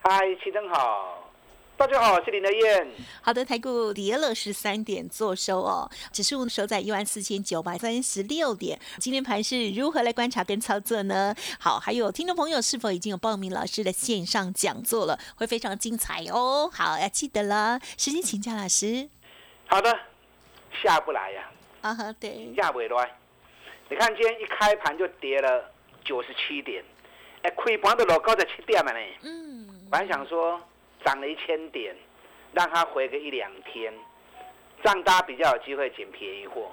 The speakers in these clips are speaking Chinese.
嗨，齐登好，大家好，我是林德燕。好的，台股跌了十三点，做收哦，指数收在一万四千九百三十六点。今天盘是如何来观察跟操作呢？好，还有听众朋友是否已经有报名老师的线上讲座了？会非常精彩哦。好，要记得了，时间请教老师。好的，下不来呀。啊哈，对，下不来。你看今天一开盘就跌了九十七点，哎，开盘都落高在七点了呢。嗯。本来想说涨了一千点，让它回个一两天，这样大家比较有机会捡便宜货。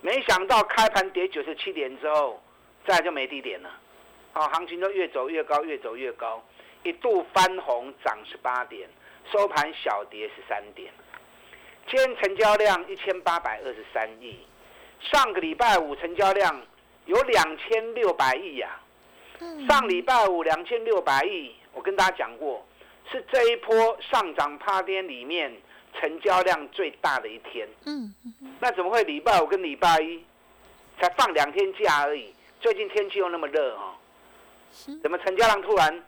没想到开盘跌九十七点之后，再就没低点了。好，行情就越走越高，越走越高，一度翻红涨十八点，收盘小跌十三点。今天成交量一千八百二十三亿。上个礼拜五成交量有两千六百亿呀，上礼拜五两千六百亿，我跟大家讲过，是这一波上涨趴天里面成交量最大的一天。嗯，那怎么会礼拜五跟礼拜一才放两天假而已？最近天气又那么热哦，怎么成交量突然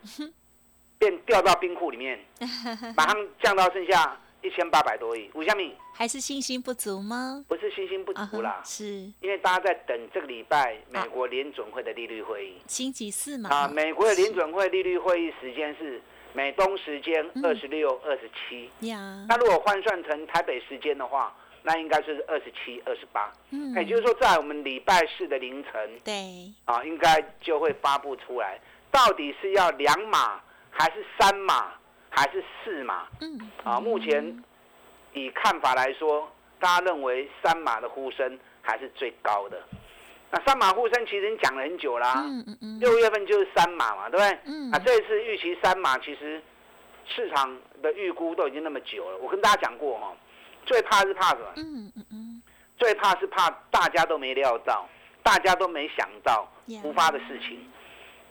变掉到冰库里面，马上降到剩下？一千八百多亿，吴香敏还是信心不足吗？不是信心不足啦，是因为大家在等这个礼拜美国联准会的利率会议。星期四嘛。啊，美国的联准会利率会议时间是美东时间二十六、二十七。呀。那如果换算成台北时间的话，那应该是二十七、二十八。嗯。也就是说，在我们礼拜四的凌晨，对。啊，应该就会发布出来，到底是要两码还是三码？还是四码，嗯，啊，目前以看法来说，大家认为三码的呼声还是最高的。那三码呼声其实讲了很久啦，嗯嗯嗯，六月份就是三码嘛，对不对？嗯，啊，这一次预期三码，其实市场的预估都已经那么久了。我跟大家讲过哈，最怕是怕什么？嗯嗯嗯，最怕是怕大家都没料到，大家都没想到突发的事情。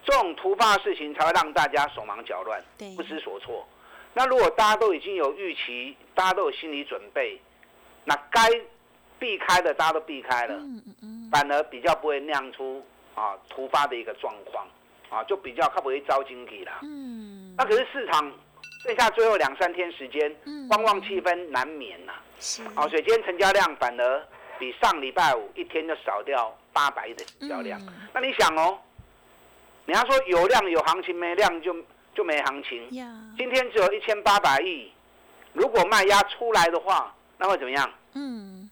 这种突发的事情才会让大家手忙脚乱，不知所措。那如果大家都已经有预期，大家都有心理准备，那该避开的大家都避开了，反而比较不会酿出啊突发的一个状况，啊就比较靠不会招经济啦。嗯，那可是市场剩下最后两三天时间，观望气氛难免呐。是，啊，所以今天成交量反而比上礼拜五一天就少掉八百亿的成交量。那你想哦？你要说有量有行情，没量就就没行情。今天只有一千八百亿，如果卖压出来的话，那会怎么样？嗯，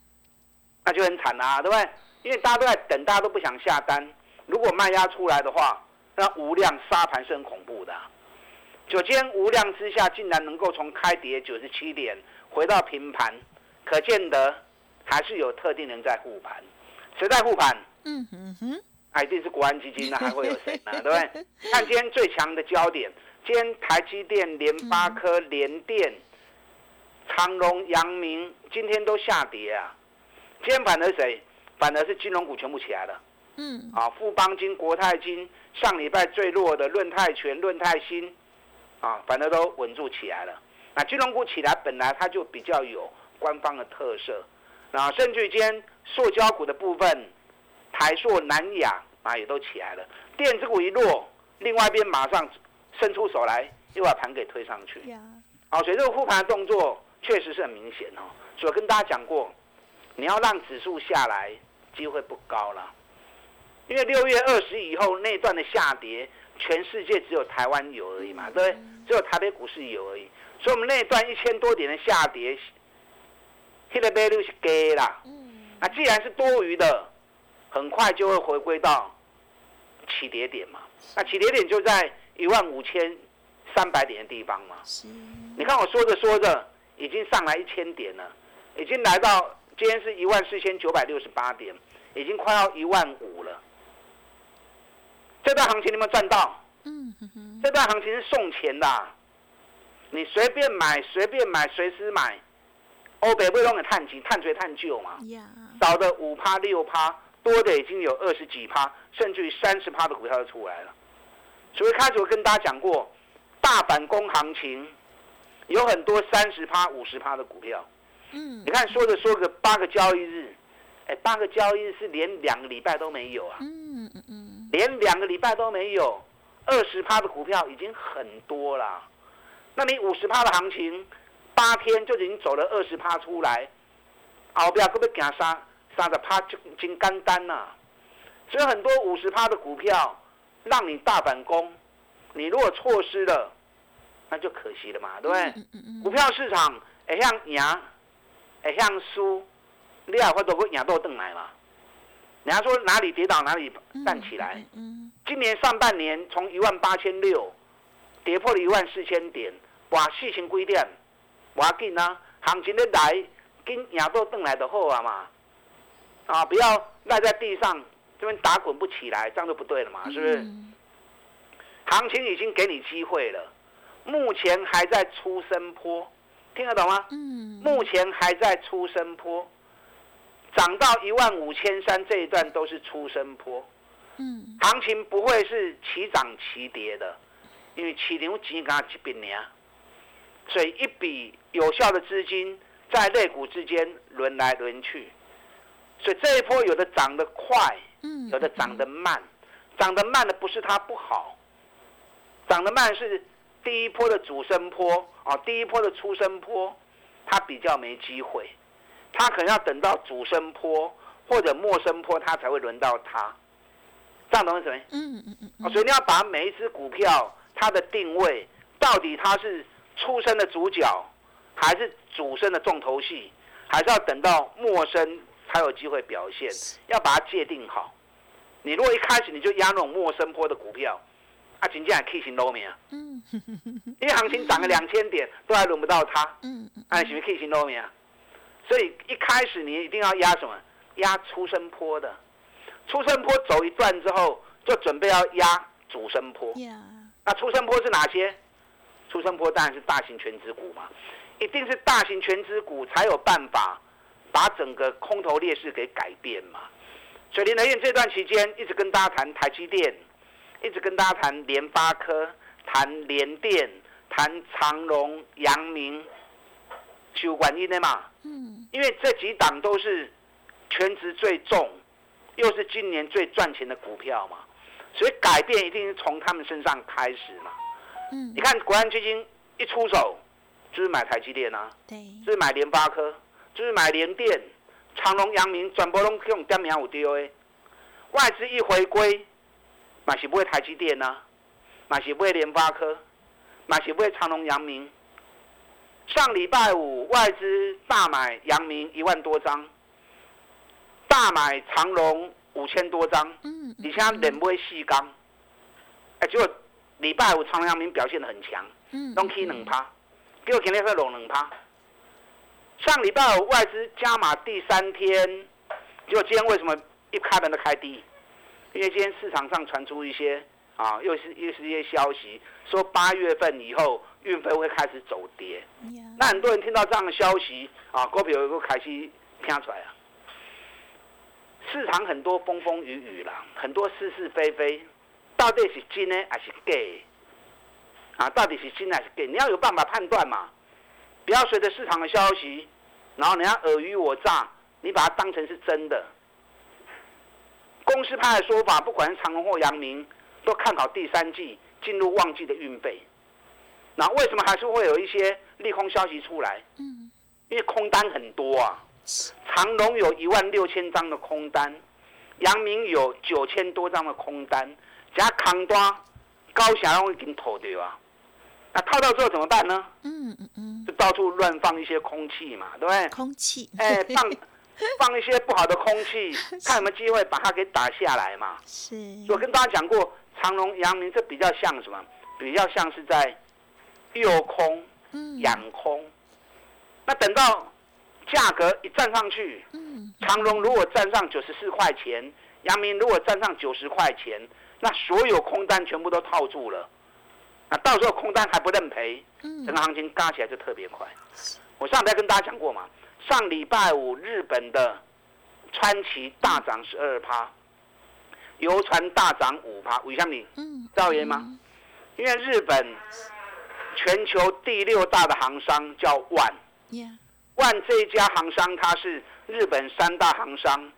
那就很惨啦，对不对？因为大家都在等，大家都不想下单。如果卖压出来的话，那无量沙盘是很恐怖的。九天无量之下，竟然能够从开跌九十七点回到平盘，可见得还是有特定人在护盘。谁在护盘？嗯哼哼。一定是国安基金，那还会有谁呢？对不对？看今天最强的焦点，今天台积电、联发科、联电、长荣、阳明今天都下跌啊。今天反而谁？反而是金融股全部起来了。嗯。啊，富邦金、国泰金，上礼拜最弱的润泰全、润泰新，啊，反而都稳住起来了。那金融股起来，本来它就比较有官方的特色。啊，甚至今天塑胶股的部分。台塑、南亚啊，也都起来了。电子股一落，另外一边马上伸出手来，又把盘给推上去。好，所以这个护盘的动作确实是很明显哦。所以跟大家讲过，你要让指数下来，机会不高了。因为六月二十以后那段的下跌，全世界只有台湾有而已嘛，对？只有台北股市有而已。所以我们那段一千多点的下跌，那个 value 是低啦。嗯。那既然是多余的。很快就会回归到起跌点嘛，那起跌点就在一万五千三百点的地方嘛。你看我说着说着，已经上来一千点了，已经来到今天是一万四千九百六十八点，已经快要一万五了。这段行情你有没有赚到？嗯哼哼。这段行情是送钱的，你随便买，随便买，随时买。欧北会弄的探金、探追、探旧嘛？少的五趴六趴，多的已经有二十几趴，甚至于三十趴的股票都出来了。所以开始我跟大家讲过，大反攻行情有很多三十趴、五十趴的股票。嗯，你看说着说个八个交易日，哎，八个交易日是连两个礼拜都没有啊。嗯嗯嗯，连两个礼拜都没有，二十趴的股票已经很多了。那你五十趴的行情？八天就已经走了二十趴出来，后边可不可以行三三十趴就已经干单了？所以很多五十趴的股票让你大反攻，你如果错失了，那就可惜了嘛，对不对？股票市场会向赢，会向输，你也会都会赢到邓来嘛？人家说哪里跌倒哪里站起来。今年上半年从一万八千六跌破了一万四千点，哇，事情几点？我要紧啊，行情的来，跟赢到邓来的好啊嘛，啊，不要赖在地上这边打滚不起来，这样就不对了嘛，是不是？行情已经给你机会了，目前还在出生坡，听得懂吗？嗯。目前还在出生坡，涨到一万五千三这一段都是出生坡。嗯。行情不会是齐涨齐跌的，因为起牛钱刚一笔年。所以一笔有效的资金在类股之间轮来轮去，所以这一波有的涨得快，嗯，有的涨得慢，涨得慢的不是它不好，涨得慢是第一波的主升坡啊，第一波的出生坡，它比较没机会，它可能要等到主升坡或者末升坡，它才会轮到它，这样懂意思没？嗯嗯嗯，所以你要把每一只股票它的定位到底它是。出生的主角，还是主升的重头戏，还是要等到末生才有机会表现，要把它界定好。你如果一开始你就压那种陌生坡的股票，啊，紧接着 K 型 low 啊，嗯，因为行情涨了两千点，都还轮不到它，嗯，哎，是不是 K 型 low 啊？所以一开始你一定要压什么？压出生坡的，出生坡走一段之后，就准备要压主升坡。那出生坡是哪些？出生坡当然是大型全资股嘛，一定是大型全资股才有办法把整个空头劣势给改变嘛。所以林德燕这段期间一直跟大家谈台积电，一直跟大家谈联发科、谈联电、谈长荣、阳明、修管因的嘛。嗯。因为这几档都是全值最重，又是今年最赚钱的股票嘛，所以改变一定是从他们身上开始嘛。你看，国安基金一出手，就是买台积电啊，对，就是买联发科，就是买联电、长隆、阳明，转播拢用点名有丢的。外资一回归，买是不会台积电呐，买是不会联发科，买是不会长隆、阳明。上礼拜五外资大买阳明一万多张，大买长隆五千多张，嗯，而且连买四缸，哎，结果。礼拜五长隆阳明表现的很强，嗯，拢起两趴，结果今天是落两趴。上礼拜五外资加码第三天，结果今天为什么一开门都开低？因为今天市场上传出一些啊，又是又是一些消息，说八月份以后运费会开始走跌。那很多人听到这样的消息啊，股票又开始听出来了。市场很多风风雨雨啦，很多是是非非。到底是真的还是假？啊，到底是真还是假？你要有办法判断嘛，不要随着市场的消息，然后人家尔虞我诈，你把它当成是真的。公司派的说法，不管是长隆或阳明，都看好第三季进入旺季的运费。那为什么还是会有一些利空消息出来？嗯，因为空单很多啊，长隆有一万六千张的空单，阳明有九千多张的空单。加扛单，高翔拢已经投掉啊！那套到之后怎么办呢？嗯嗯嗯，就到处乱放一些空气嘛，对不对？空气，哎，放 放一些不好的空气，看有没有机会把它给打下来嘛。是。我跟大家讲过，长隆、阳明这比较像什么？比较像是在诱空、养空。那等到价格一站上去，嗯，长隆如果站上九十四块钱，阳明如果站上九十块钱。那所有空单全部都套住了，那到时候空单还不认赔，整个行情嘎起来就特别快。我上礼拜跟大家讲过嘛，上礼拜五日本的川崎大涨十二趴，游船大涨五趴，为什么？嗯，知道原因吗？因为日本全球第六大的行商叫万，万这一家行商它是日本三大行商，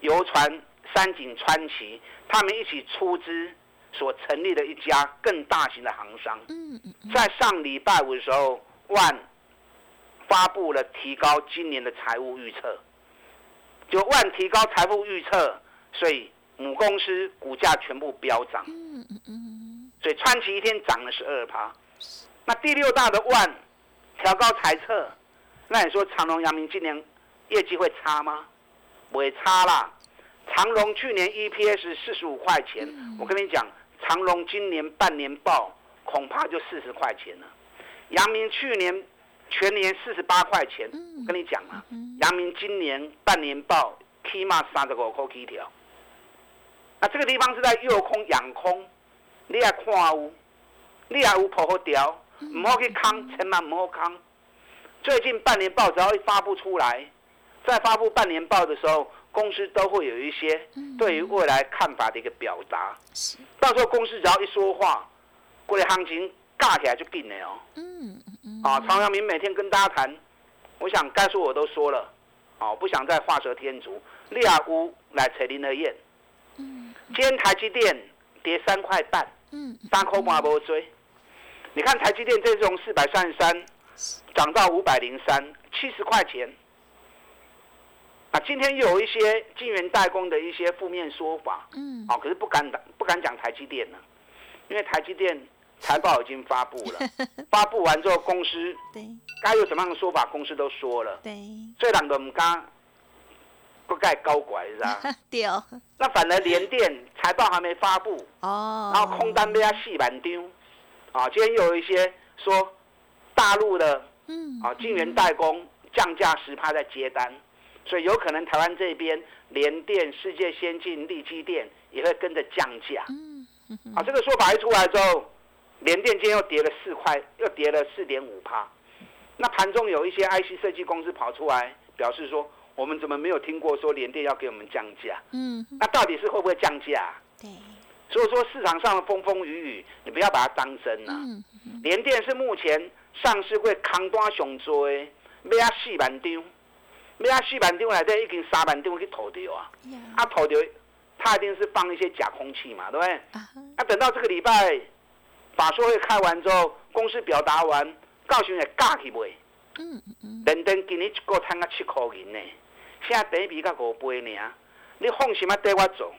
游船三井川崎他们一起出资。所成立的一家更大型的行商，在上礼拜五的时候，万发布了提高今年的财务预测，就万提高财务预测，所以母公司股价全部飙涨，所以川崎一天涨了十二趴。那第六大的万调高财测，那你说长隆、阳明今年业绩会差吗？不会差啦。长隆去年 EPS 四十五块钱，我跟你讲。长隆今年半年报恐怕就四十块钱了，阳明去年全年四十八块钱，跟你讲了，阳明今年半年报起码三十五块起条。那这个地方是在诱空养空，你也看有，你也有破好掉，唔好去空，千万唔好空。最近半年报只要一发布出来，在发布半年报的时候。公司都会有一些对于未来看法的一个表达，到时候公司只要一说话，过来行情尬起来就定了哦。嗯嗯啊，曹阳明每天跟大家谈，我想该说我都说了，哦，不想再画蛇添足。利亚乌来扯林德燕，嗯，今天台积电跌三块半，嗯，三块半无追。你看台积电这种四百三十三涨到五百零三，七十块钱。啊，今天又有一些晶圆代工的一些负面说法，嗯，哦，可是不敢不敢讲台积电呢，因为台积电财报已经发布了，发布完之后公司对。该有什么样的说法，公司都说了，对，这两个唔敢不盖高拐是吧？对。哦。那反而联电财报还没发布哦，然后空单被他细板丢，啊，今天又有一些说大陆的嗯。啊晶圆代工降价十趴在接单。所以有可能台湾这边联电、世界先进、力基电也会跟着降价。嗯，啊，这个说法一出来之后，联电今天又跌了四块，又跌了四点五趴。那盘中有一些 IC 设计公司跑出来表示说，我们怎么没有听过说联电要给我们降价？嗯，那到底是会不会降价？对。所以说市场上的风风雨雨，你不要把它当真了。嗯联电是目前上市会扛单上追，买啊四万张。没啊，四万张来底已经三万张去投掉啊！啊，投掉，他一定是放一些假空气嘛，对不对？啊，等到这个礼拜法说会开完之后，公司表达完，告诉你价去卖。嗯嗯。连登今年一个赚啊七块银呢，现在第一笔才五倍呢。你放心啊，带我走。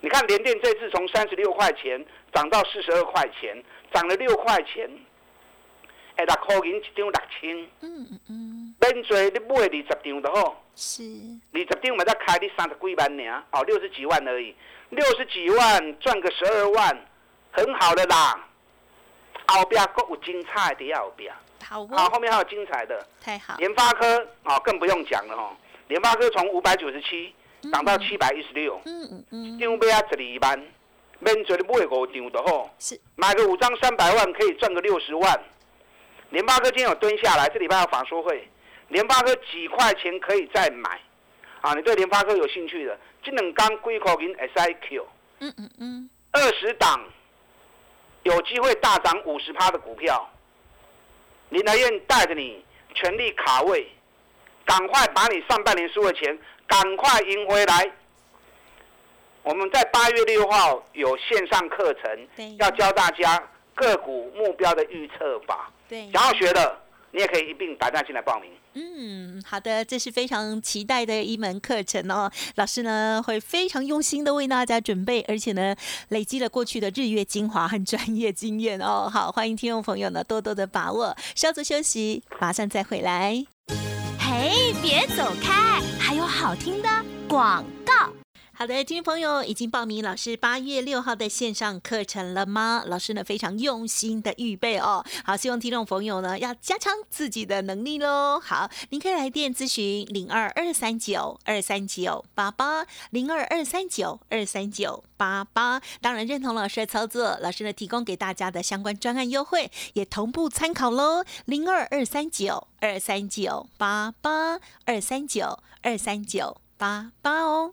你看联电这次从三十六块钱涨到四十二块钱，涨了六块钱。哎，六块银一张六千。嗯嗯嗯。免做你买二十张就好，是二十张嘛，才开你三十几万呢，哦，六十几万而已，六十几万赚个十二万，很好的啦。后边更有精彩的后边，好，后面还有精彩的，太好。联发科哦，更不用讲了哈，联发科从五百九十七涨到七百一十六，嗯嗯嗯，张买啊十二万，免做你买五张就好，是买个五张三百万可以赚个六十万。联发科今天有蹲下来，这礼拜有法说会。联发科几块钱可以再买？啊，你对联发科有兴趣的，这两刚归口银 SIQ，嗯嗯嗯，二十档有机会大涨五十趴的股票，林来燕带着你全力卡位，赶快把你上半年输的钱赶快赢回来。我们在八月六号有线上课程，要教大家个股目标的预测法，对，想要学的。你也可以一并打电话进来报名。嗯，好的，这是非常期待的一门课程哦。老师呢会非常用心的为大家准备，而且呢累积了过去的日月精华和专业经验哦。好，欢迎听众朋友呢多多的把握。稍作休息，马上再回来。嘿，别走开，还有好听的广告。好的，听众朋友，已经报名老师八月六号的线上课程了吗？老师呢非常用心的预备哦。好，希望听众朋友呢要加强自己的能力喽。好，您可以来电咨询零二二三九二三九八八零二二三九二三九八八。当然认同老师的操作，老师呢提供给大家的相关专案优惠也同步参考喽。零二二三九二三九八八二三九二三九八八哦。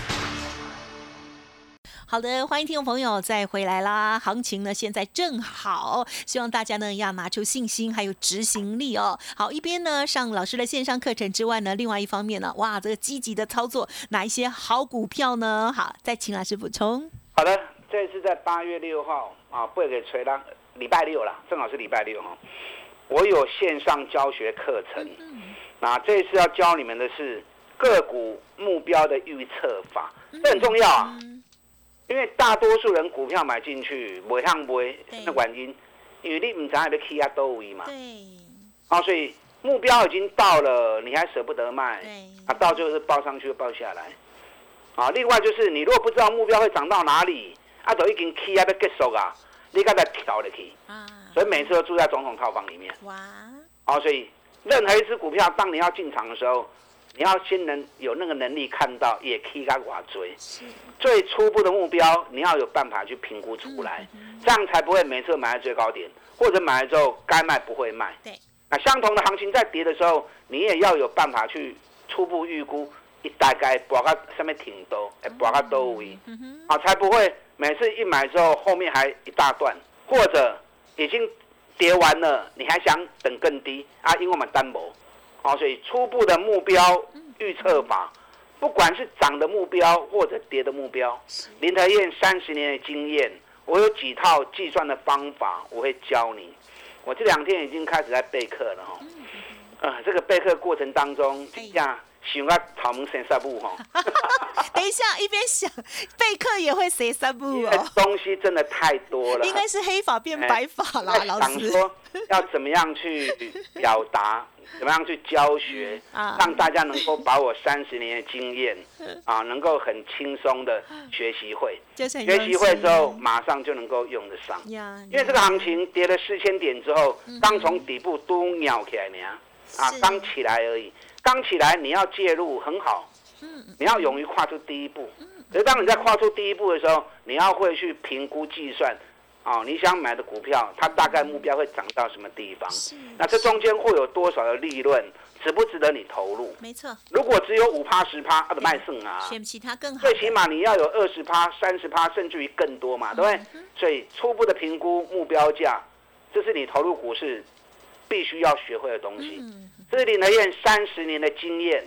好的，欢迎听众朋友再回来啦！行情呢现在正好，希望大家呢要拿出信心还有执行力哦。好，一边呢上老师的线上课程之外呢，另外一方面呢，哇，这个积极的操作哪一些好股票呢？好，再请老师补充。好的，这次在八月六号啊，不会给锤了，礼拜六了，正好是礼拜六哈。我有线上教学课程，那这次要教你们的是个股目标的预测法，这很重要啊。因为大多数人股票买进去，每趟买，那原因，因为你唔知要起啊多位嘛。对。啊，所以目标已经到了，你还舍不得卖。啊，到最后是报上去又报下来。啊，另外就是你如果不知道目标会涨到哪里，啊，都已经起啊要结束啊，你刚才跳了去。啊。所以每次都住在总统套房里面。哇。啊，所以任何一只股票，当你要进场的时候。你要先能有那个能力看到，也可以往追。最初步的目标，你要有办法去评估出来，这样才不会每次买在最高点，或者买了之后该卖不会卖。对。那相同的行情在跌的时候，你也要有办法去初步预估，一大概博个上面挺多，哎，博个多位，啊，才不会每次一买之后后面还一大段，或者已经跌完了，你还想等更低啊？因为我们单薄。哦，所以初步的目标预测法，不管是涨的目标或者跌的目标，林德燕三十年的经验，我有几套计算的方法，我会教你。我这两天已经开始在备课了哈，呃，这个备课过程当中，这样。想啊，头毛生三步哈。等一下，一边想备课也会写三步哦。东西真的太多了。应该是黑发变白发啦，老师。想说要怎么样去表达，怎么样去教学，让大家能够把我三十年的经验 啊，能够很轻松的学习会。学习会之后，马上就能够用得上。因为这个行情跌了四千点之后，刚从底部都鸟起来呢，啊，刚起来而已。刚起来，你要介入很好，你要勇于跨出第一步。可是当你在跨出第一步的时候，你要会去评估计算，啊，你想买的股票，它大概目标会涨到什么地方？那这中间会有多少的利润？值不值得你投入？没错。如果只有五趴十趴，它的卖剩啊。选其他更好。最起码你要有二十趴、三十趴，甚至于更多嘛，对不对？所以初步的评估目标价，这是你投入股市必须要学会的东西。这是林德燕三十年的经验，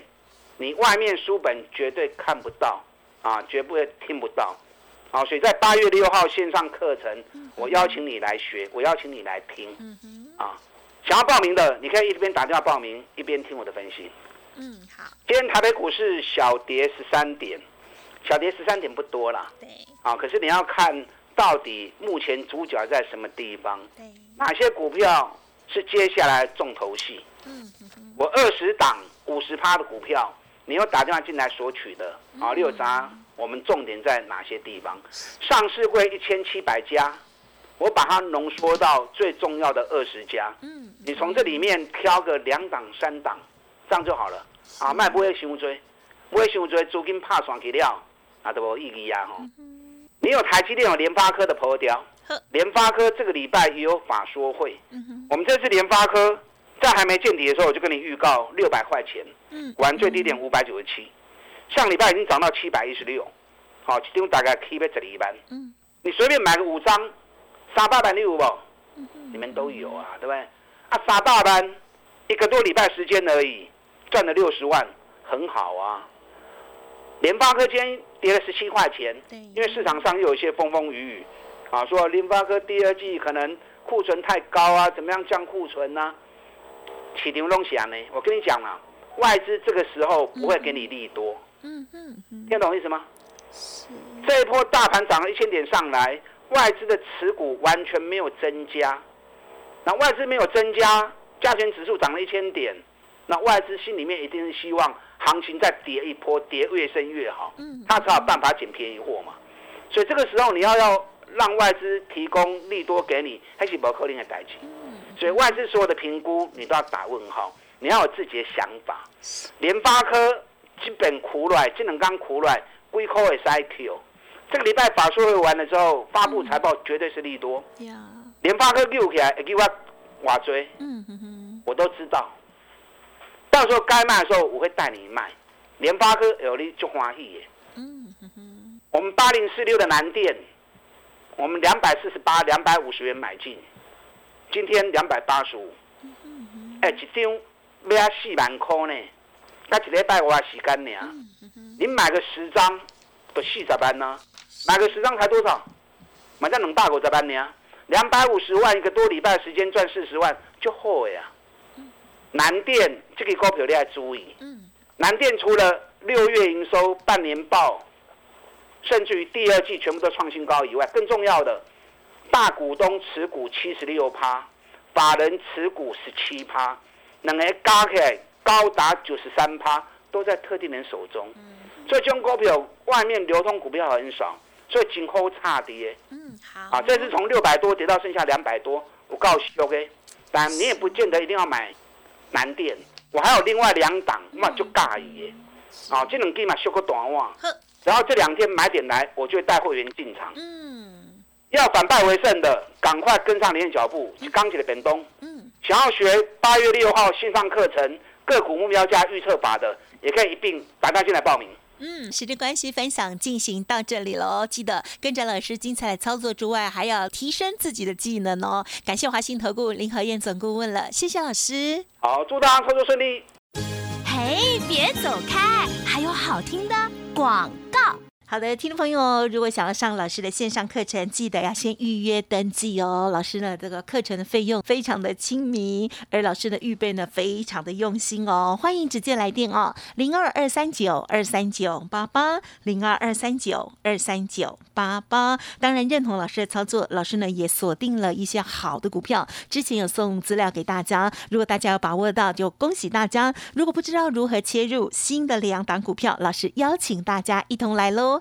你外面书本绝对看不到，啊，绝不会听不到，好，所以在八月六号线上课程，我邀请你来学，我邀请你来听，啊，想要报名的，你可以一边打电话报名，一边听我的分析。嗯，好。今天台北股市小跌十三点，小跌十三点不多啦。对。啊，可是你要看到底目前主角在什么地方？对。哪些股票是接下来重头戏？嗯。我二十档五十趴的股票，你又打电话进来索取的啊？六杂，我们重点在哪些地方？上市会一千七百家，我把它浓缩到最重要的二十家。嗯，你从这里面挑个两档三档，这样就好了啊！卖不会伤追，不会伤追，资金怕爽去了，啊，都无意义啊！吼。你有台积电有联发科的破雕，联发科这个礼拜也有法说会。我们这次联发科在还没见底的时候，我就跟你预告六百块钱，嗯玩最低点五百九十七，上礼拜已经涨到七百一十六，好，其中大概 keep 在这里一班。你随便买个五张，三百万你有不？你们都有啊，对不对？啊，三大班一个多礼拜时间而已，赚了六十万，很好啊。联发科今天跌了十七块钱，因为市场上又有一些风风雨雨，啊，说联发科第二季可能库存太高啊，怎么样降库存呢？起牛东西啊呢？我跟你讲啊，外资这个时候不会给你利多，嗯嗯嗯，听懂意思吗？这一波大盘涨了一千点上来，外资的持股完全没有增加，那外资没有增加，加权指数涨了一千点，那外资心里面一定是希望。行情再跌一波，跌越深越好，嗯，他才有办法捡便宜货嘛。所以这个时候你要要让外资提供利多给你，还是不可能的代金。所以外资所有的评估你都要打问号，你要有自己的想法。联发科基本苦软，智能刚苦软，硅科也是 IQ。这个礼拜法说会完了之后，发布财报绝对是利多。联发科溜起来，给我挖追，嗯哼哼，我都知道。到时候该卖的时候，我会带你卖。联发科有利就欢喜耶。嗯哼哼。我们八零四六的南电，我们两百四十八、两百五十元买进，今天两百八十五。哎，一张要四万块呢，那一礼拜我时间呢？嗯你买个十张，都四十万呢。买个十张才多少？买在两大五十万呢？两百五十万一个多礼拜时间赚四十万，就好呀。南电这个股票你要注意。嗯。南电除了六月营收、半年报，甚至于第二季全部都创新高以外，更重要的，大股东持股七十六趴，法人持股十七趴，两个加起来高达九十三趴，都在特定人手中。嗯。所以这种股票外面流通股票很少，所以今后差跌。嗯，好。啊，这次从六百多跌到剩下两百多，我告诉 OK，但你也不见得一定要买。南电，我还有另外两档，那就尬意耶。啊，这两天嘛修个短袜，然后这两天买点来，我就带会员进场。嗯，要反败为胜的，赶快跟上连脚步，钢铁的本东。嗯，想要学八月六号线上课程个股目标价预测法的，也可以一并打电话进来报名。嗯，时间关系，分享进行到这里喽。记得跟着老师精彩的操作之外，还要提升自己的技能哦。感谢华信投顾林和燕总顾问了，谢谢老师。好，祝大家操作顺利。嘿，别走开，还有好听的广告。好的，听众朋友，如果想要上老师的线上课程，记得要先预约登记哦。老师呢，这个课程的费用非常的亲民，而老师的预备呢，非常的用心哦。欢迎直接来电哦，零二二三九二三九八八，零二二三九二三九八八。当然认同老师的操作，老师呢也锁定了一些好的股票，之前有送资料给大家。如果大家有把握到，就恭喜大家。如果不知道如何切入新的两档股票，老师邀请大家一同来喽。